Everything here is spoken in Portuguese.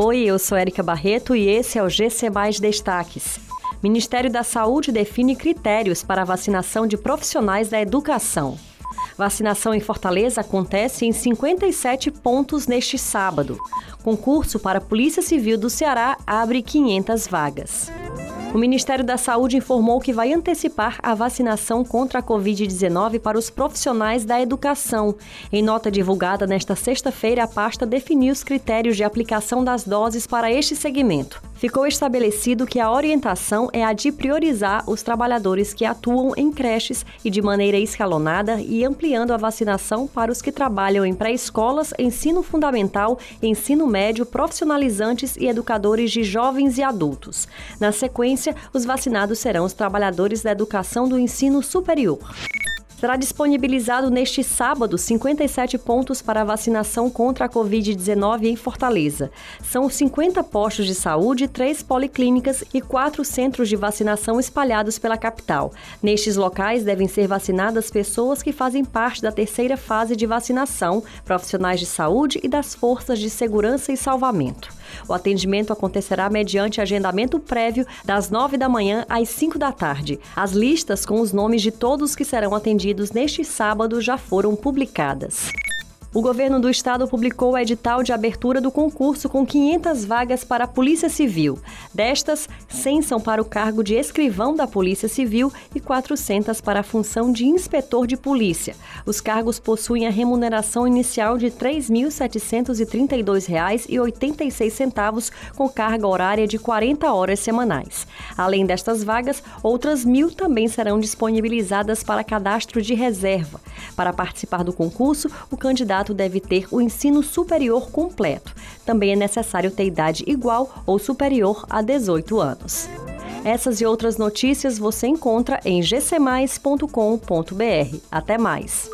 Oi, eu sou Erika Barreto e esse é o GC Mais Destaques. Ministério da Saúde define critérios para a vacinação de profissionais da educação. Vacinação em Fortaleza acontece em 57 pontos neste sábado. Concurso para a Polícia Civil do Ceará abre 500 vagas. O Ministério da Saúde informou que vai antecipar a vacinação contra a Covid-19 para os profissionais da educação. Em nota divulgada nesta sexta-feira, a pasta definiu os critérios de aplicação das doses para este segmento ficou estabelecido que a orientação é a de priorizar os trabalhadores que atuam em creches e de maneira escalonada e ampliando a vacinação para os que trabalham em pré-escolas, ensino fundamental, ensino médio, profissionalizantes e educadores de jovens e adultos. Na sequência, os vacinados serão os trabalhadores da educação do ensino superior. Será disponibilizado neste sábado 57 pontos para vacinação contra a Covid-19 em Fortaleza. São 50 postos de saúde, três policlínicas e quatro centros de vacinação espalhados pela capital. Nestes locais devem ser vacinadas pessoas que fazem parte da terceira fase de vacinação, profissionais de saúde e das forças de segurança e salvamento. O atendimento acontecerá mediante agendamento prévio das 9 da manhã às 5 da tarde. As listas com os nomes de todos que serão atendidos neste sábado já foram publicadas. O governo do estado publicou o edital de abertura do concurso com 500 vagas para a Polícia Civil. Destas, 100 são para o cargo de escrivão da Polícia Civil e 400 para a função de inspetor de polícia. Os cargos possuem a remuneração inicial de R$ 3.732,86 com carga horária de 40 horas semanais. Além destas vagas, outras mil também serão disponibilizadas para cadastro de reserva. Para participar do concurso, o candidato deve ter o ensino superior completo. Também é necessário ter idade igual ou superior a 18 anos. Essas e outras notícias você encontra em gcmais.com.br. Até mais!